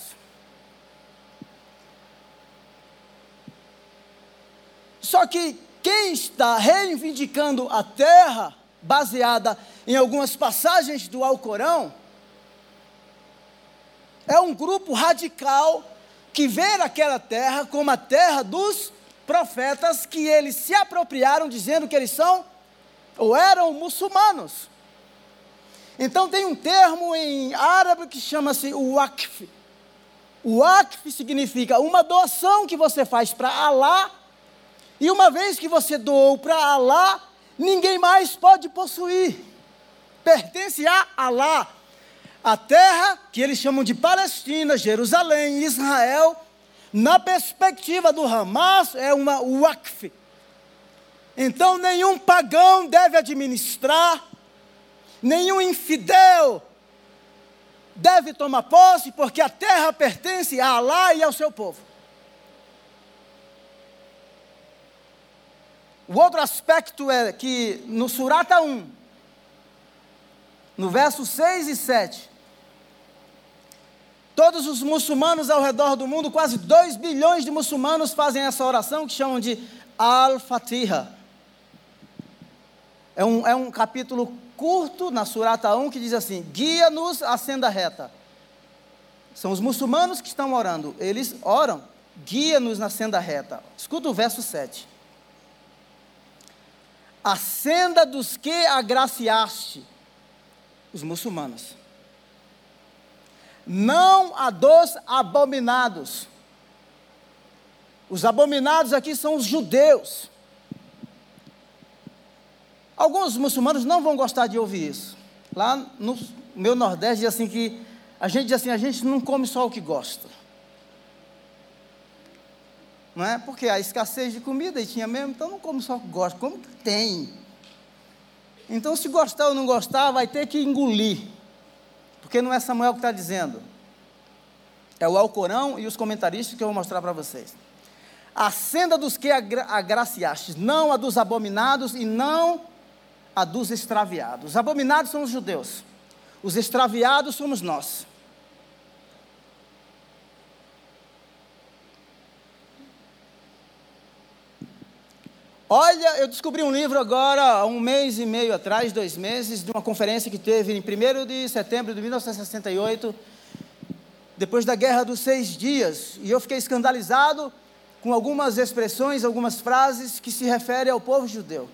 Só que quem está reivindicando a terra, baseada em algumas passagens do Alcorão, é um grupo radical que vê aquela terra como a terra dos profetas que eles se apropriaram dizendo que eles são ou eram muçulmanos. Então tem um termo em árabe que chama-se waqf. Waqf significa uma doação que você faz para Allah e uma vez que você doou para Alá, ninguém mais pode possuir. Pertence a Alá. A terra que eles chamam de Palestina, Jerusalém, Israel, na perspectiva do Hamas, é uma waqf. Então, nenhum pagão deve administrar, nenhum infidel deve tomar posse, porque a terra pertence a Alá e ao seu povo. O outro aspecto é que no Surata 1, no verso 6 e 7, todos os muçulmanos ao redor do mundo, quase 2 bilhões de muçulmanos fazem essa oração que chamam de Al-Fatiha. É um, é um capítulo curto na Surata 1 que diz assim: guia-nos à senda reta. São os muçulmanos que estão orando, eles oram, guia-nos na senda reta. Escuta o verso 7 a senda dos que agraciaste, os muçulmanos. Não a dos abominados. Os abominados aqui são os judeus. Alguns muçulmanos não vão gostar de ouvir isso. Lá no meu Nordeste diz assim que a gente diz assim, a gente não come só o que gosta não é? Porque a escassez de comida e tinha mesmo, então não como só gosta, como que tem. Então, se gostar ou não gostar, vai ter que engolir. Porque não é Samuel que está dizendo. É o Alcorão e os comentaristas que eu vou mostrar para vocês. A senda dos que agra agraciastes, não a dos abominados e não a dos extraviados. Os abominados são os judeus, os extraviados somos nós. Olha, eu descobri um livro agora, há um mês e meio atrás, dois meses, de uma conferência que teve em 1 de setembro de 1968, depois da Guerra dos Seis Dias, e eu fiquei escandalizado com algumas expressões, algumas frases que se referem ao povo judeu,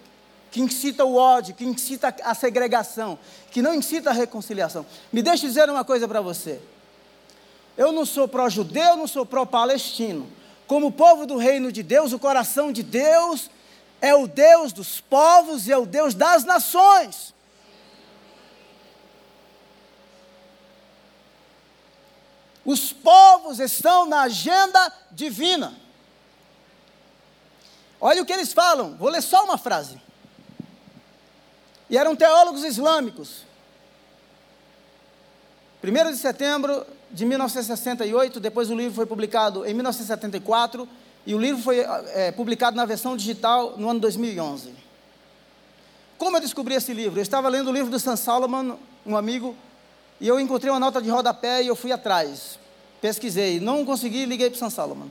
que incita o ódio, que incita a segregação, que não incita a reconciliação. Me deixe dizer uma coisa para você. Eu não sou pró-judeu, não sou pró-palestino. Como povo do reino de Deus, o coração de Deus é o Deus dos povos e é o Deus das nações. Os povos estão na agenda divina. Olha o que eles falam, vou ler só uma frase. E eram teólogos islâmicos. 1 de setembro de 1968, depois o livro foi publicado em 1974, e o livro foi é, publicado na versão digital no ano 2011. Como eu descobri esse livro? Eu estava lendo o livro do Sam Solomon, um amigo, e eu encontrei uma nota de rodapé e eu fui atrás. Pesquisei, não consegui, liguei para o Sam Solomon.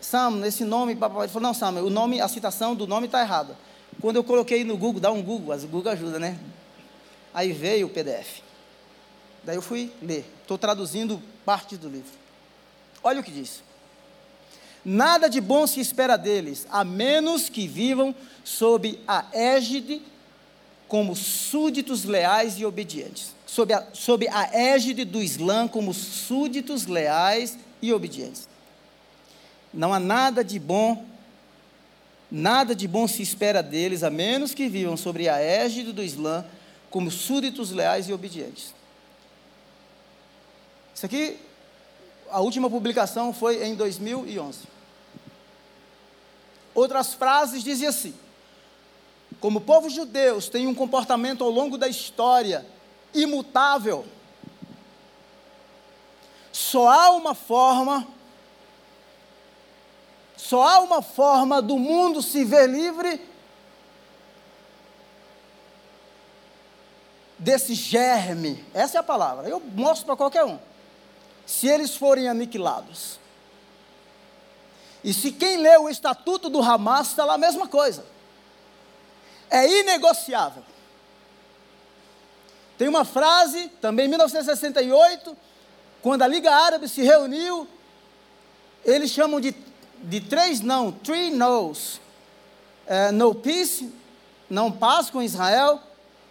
Sam, esse nome, papai, ele falou, não, Sam, o nome, a citação do nome está errada. Quando eu coloquei no Google, dá um Google, o Google ajuda, né? Aí veio o PDF. Daí eu fui ler. Estou traduzindo parte do livro. Olha o que diz. Nada de bom se espera deles, a menos que vivam sob a égide como súditos leais e obedientes. Sob a, sob a égide do Islã como súditos leais e obedientes. Não há nada de bom, nada de bom se espera deles, a menos que vivam sobre a égide do Islã como súditos leais e obedientes. Isso aqui, a última publicação foi em 2011. Outras frases dizem assim: como o povo judeu tem um comportamento ao longo da história imutável, só há uma forma, só há uma forma do mundo se ver livre desse germe, essa é a palavra, eu mostro para qualquer um. Se eles forem aniquilados. E se quem lê o estatuto do Hamas, está lá a mesma coisa. É inegociável. Tem uma frase, também em 1968, quando a Liga Árabe se reuniu, eles chamam de, de três não, three no's. É, no peace, não paz com Israel,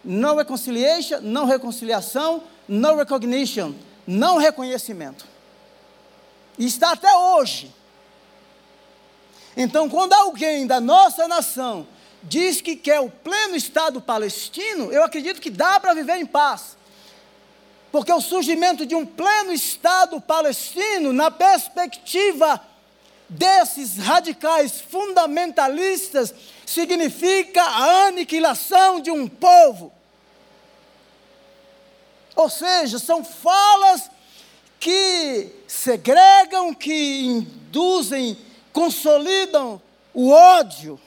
no reconciliation, não reconciliação, no recognition, não reconhecimento. E está até hoje. Então, quando alguém da nossa nação diz que quer o pleno Estado palestino, eu acredito que dá para viver em paz. Porque o surgimento de um pleno Estado palestino, na perspectiva desses radicais fundamentalistas, significa a aniquilação de um povo. Ou seja, são falas que segregam, que induzem consolidam o ódio,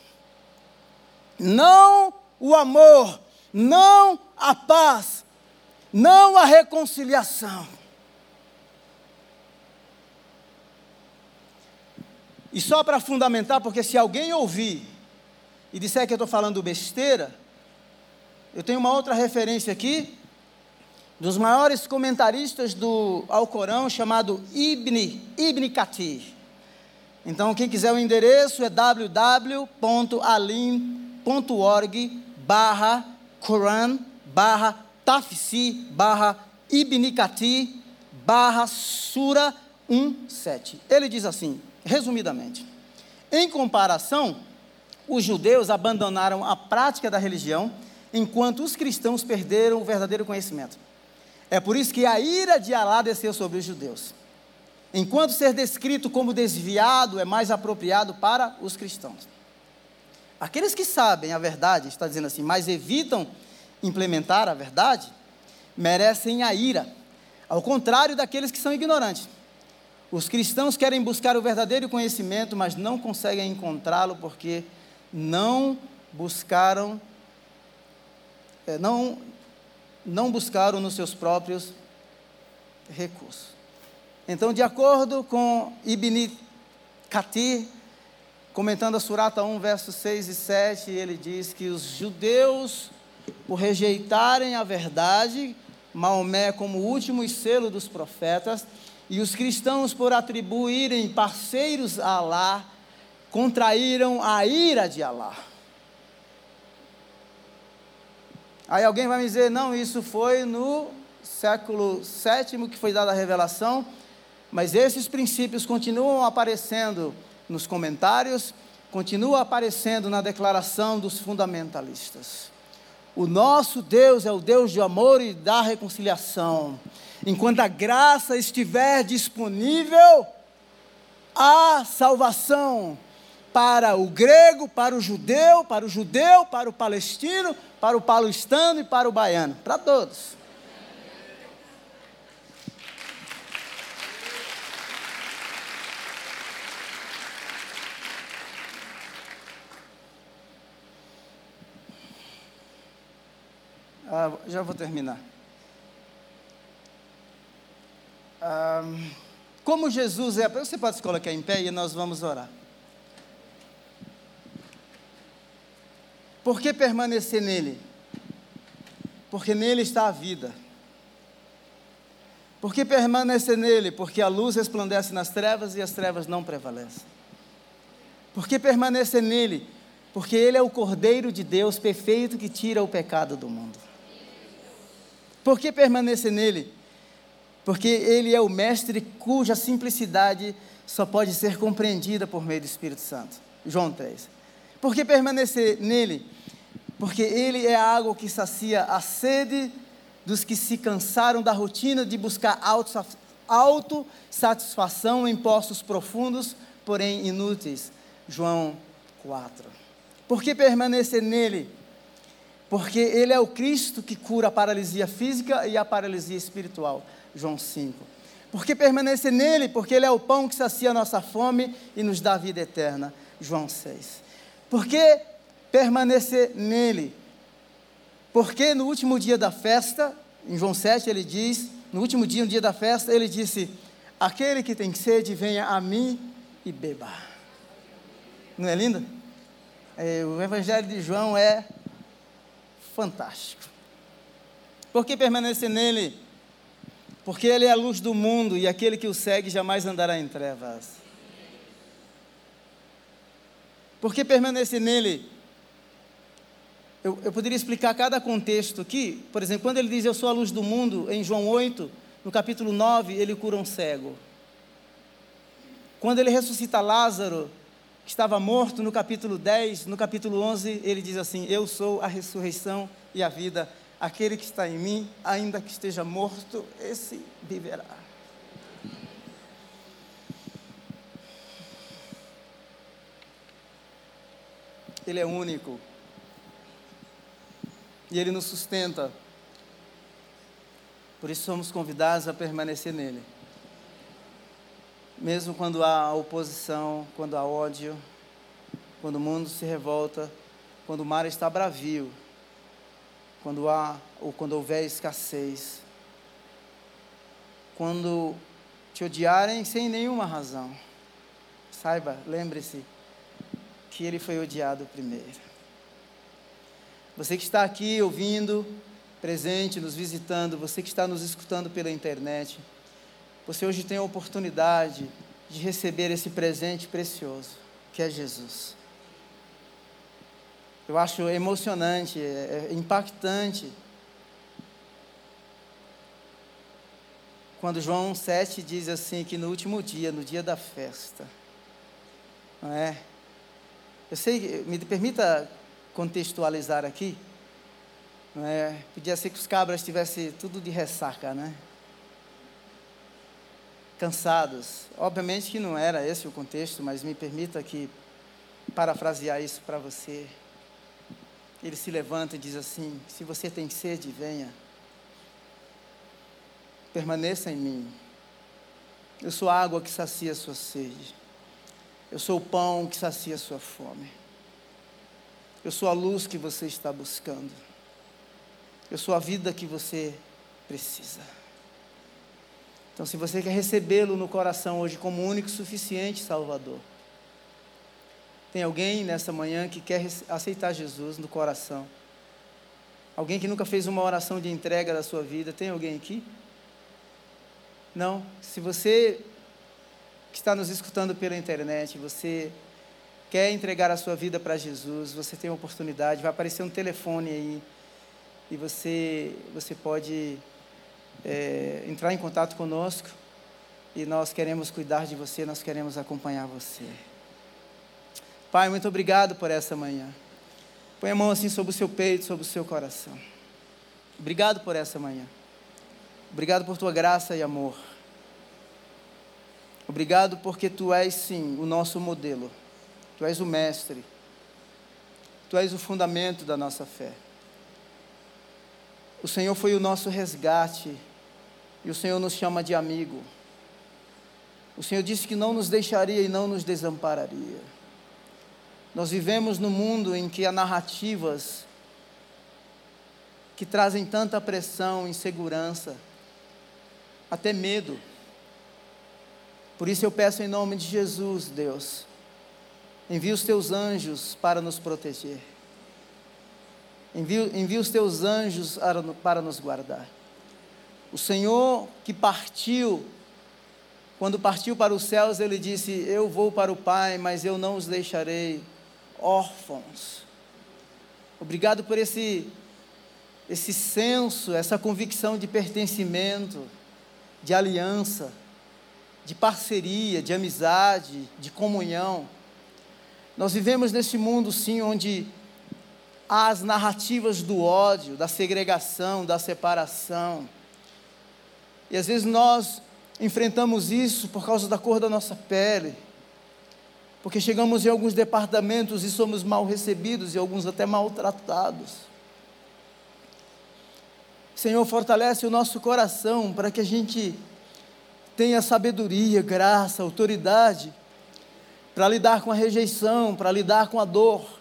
não o amor, não a paz, não a reconciliação. E só para fundamentar, porque se alguém ouvir e disser que eu estou falando besteira, eu tenho uma outra referência aqui, dos maiores comentaristas do Alcorão, chamado Ibn, Ibn Kathir. Então, quem quiser o endereço é www.alim.org barra Quran barra Tafsi barra Ibnikati barra Sura 17. Ele diz assim, resumidamente, em comparação, os judeus abandonaram a prática da religião, enquanto os cristãos perderam o verdadeiro conhecimento. É por isso que a ira de Alá desceu sobre os judeus enquanto ser descrito como desviado é mais apropriado para os cristãos. Aqueles que sabem a verdade, está dizendo assim, mas evitam implementar a verdade, merecem a ira, ao contrário daqueles que são ignorantes. Os cristãos querem buscar o verdadeiro conhecimento, mas não conseguem encontrá-lo porque não buscaram, é, não, não buscaram nos seus próprios recursos. Então, de acordo com Ibn Kathir, comentando a Surata 1, versos 6 e 7, ele diz que os judeus, por rejeitarem a verdade, Maomé como último selo dos profetas, e os cristãos, por atribuírem parceiros a Alá, contraíram a ira de Alá. Aí alguém vai me dizer, não, isso foi no século VII que foi dada a revelação, mas esses princípios continuam aparecendo nos comentários, continua aparecendo na declaração dos fundamentalistas. O nosso Deus é o Deus de amor e da reconciliação. Enquanto a graça estiver disponível, há salvação para o grego, para o judeu, para o judeu, para o palestino, para o paulistano e para o baiano, para todos. Ah, já vou terminar. Ah, como Jesus é. Você pode se colocar em pé e nós vamos orar. Por que permanecer nele? Porque nele está a vida. Por que permanecer nele? Porque a luz resplandece nas trevas e as trevas não prevalecem. Por que permanecer nele? Porque ele é o Cordeiro de Deus perfeito que tira o pecado do mundo. Por que permanecer nele? Porque ele é o mestre cuja simplicidade só pode ser compreendida por meio do Espírito Santo. João 3. Por que permanecer nele? porque Ele é a água que sacia a sede dos que se cansaram da rotina de buscar autossatisfação em poços profundos, porém inúteis. João 4. Por que permanecer nele? Porque Ele é o Cristo que cura a paralisia física e a paralisia espiritual. João 5. Por que permanecer nele? Porque Ele é o pão que sacia a nossa fome e nos dá vida eterna. João 6. Por que permanecer nele. Porque no último dia da festa, em João 7, ele diz: no último dia, no dia da festa, ele disse: Aquele que tem sede, venha a mim e beba. Não é lindo? É, o Evangelho de João é fantástico. Por que permanecer nele? Porque ele é a luz do mundo e aquele que o segue jamais andará em trevas. Por que permanecer nele? Eu, eu poderia explicar cada contexto aqui. Por exemplo, quando ele diz eu sou a luz do mundo, em João 8, no capítulo 9, ele cura um cego. Quando ele ressuscita Lázaro, que estava morto, no capítulo 10, no capítulo 11, ele diz assim: Eu sou a ressurreição e a vida. Aquele que está em mim, ainda que esteja morto, esse viverá. Ele é único e Ele nos sustenta. Por isso somos convidados a permanecer nele. Mesmo quando há oposição, quando há ódio, quando o mundo se revolta, quando o mar está bravio, quando há ou quando houver escassez, quando te odiarem sem nenhuma razão, saiba, lembre-se que ele foi odiado primeiro. Você que está aqui ouvindo, presente, nos visitando, você que está nos escutando pela internet, você hoje tem a oportunidade de receber esse presente precioso, que é Jesus. Eu acho emocionante, é, é impactante. Quando João 7 diz assim que no último dia, no dia da festa, não é? Eu sei, me permita contextualizar aqui, é, podia ser que os cabras tivessem tudo de ressaca, né? Cansados. Obviamente que não era esse o contexto, mas me permita que parafrasear isso para você. Ele se levanta e diz assim: Se você tem sede, venha. Permaneça em mim. Eu sou a água que sacia a sua sede. Eu sou o pão que sacia a sua fome. Eu sou a luz que você está buscando. Eu sou a vida que você precisa. Então, se você quer recebê-lo no coração hoje como único e suficiente Salvador, tem alguém nessa manhã que quer aceitar Jesus no coração? Alguém que nunca fez uma oração de entrega da sua vida? Tem alguém aqui? Não? Se você que está nos escutando pela internet, você quer entregar a sua vida para Jesus, você tem uma oportunidade, vai aparecer um telefone aí e você, você pode é, entrar em contato conosco e nós queremos cuidar de você, nós queremos acompanhar você. Pai, muito obrigado por essa manhã. Põe a mão assim sobre o seu peito, sobre o seu coração. Obrigado por essa manhã. Obrigado por tua graça e amor. Obrigado porque tu és sim o nosso modelo. Tu és o mestre. Tu és o fundamento da nossa fé. O Senhor foi o nosso resgate e o Senhor nos chama de amigo. O Senhor disse que não nos deixaria e não nos desampararia. Nós vivemos num mundo em que há narrativas que trazem tanta pressão, insegurança, até medo. Por isso eu peço em nome de Jesus, Deus, envia os teus anjos para nos proteger. Envia, envia os teus anjos para nos guardar. O Senhor que partiu, quando partiu para os céus, ele disse: Eu vou para o Pai, mas eu não os deixarei órfãos. Obrigado por esse, esse senso, essa convicção de pertencimento, de aliança, de parceria, de amizade, de comunhão. Nós vivemos neste mundo, sim, onde as narrativas do ódio, da segregação, da separação. E às vezes nós enfrentamos isso por causa da cor da nossa pele, porque chegamos em alguns departamentos e somos mal recebidos e alguns até maltratados. Senhor, fortalece o nosso coração para que a gente tenha sabedoria, graça, autoridade para lidar com a rejeição, para lidar com a dor,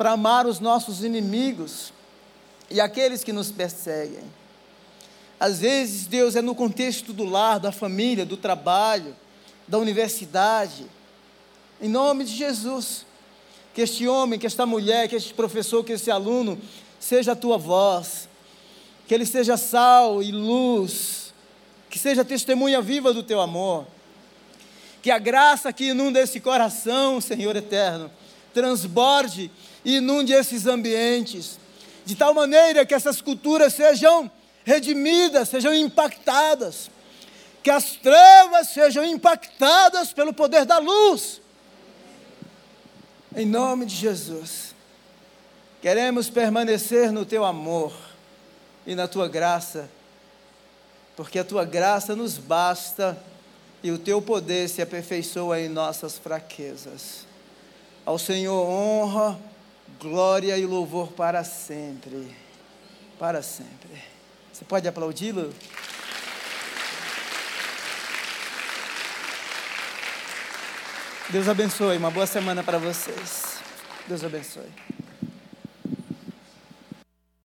para amar os nossos inimigos e aqueles que nos perseguem. Às vezes, Deus é no contexto do lar, da família, do trabalho, da universidade. Em nome de Jesus, que este homem, que esta mulher, que este professor, que esse aluno, seja a tua voz, que ele seja sal e luz, que seja testemunha viva do teu amor. Que a graça que inunda esse coração, Senhor eterno, transborde inunde esses ambientes, de tal maneira que essas culturas sejam redimidas, sejam impactadas, que as trevas sejam impactadas pelo poder da luz. Em nome de Jesus, queremos permanecer no teu amor e na tua graça, porque a tua graça nos basta e o teu poder se aperfeiçoa em nossas fraquezas. Ao Senhor honra, glória e louvor para sempre. Para sempre. Você pode aplaudi-lo? Deus abençoe. Uma boa semana para vocês. Deus abençoe.